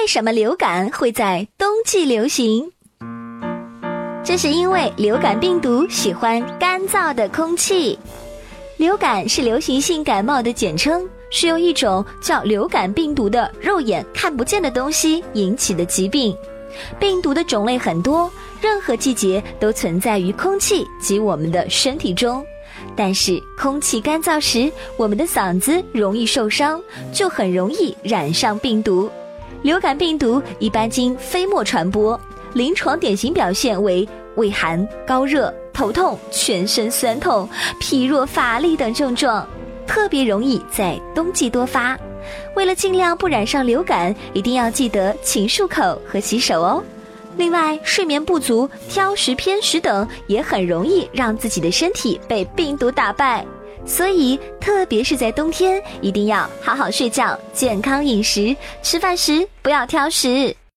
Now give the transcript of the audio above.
为什么流感会在冬季流行？这是因为流感病毒喜欢干燥的空气。流感是流行性感冒的简称，是由一种叫流感病毒的肉眼看不见的东西引起的疾病。病毒的种类很多，任何季节都存在于空气及我们的身体中。但是空气干燥时，我们的嗓子容易受伤，就很容易染上病毒。流感病毒一般经飞沫传播，临床典型表现为畏寒、高热、头痛、全身酸痛、疲弱乏力等症状，特别容易在冬季多发。为了尽量不染上流感，一定要记得勤漱口和洗手哦。另外，睡眠不足、挑食偏食等也很容易让自己的身体被病毒打败。所以，特别是在冬天，一定要好好睡觉、健康饮食，吃饭时不要挑食。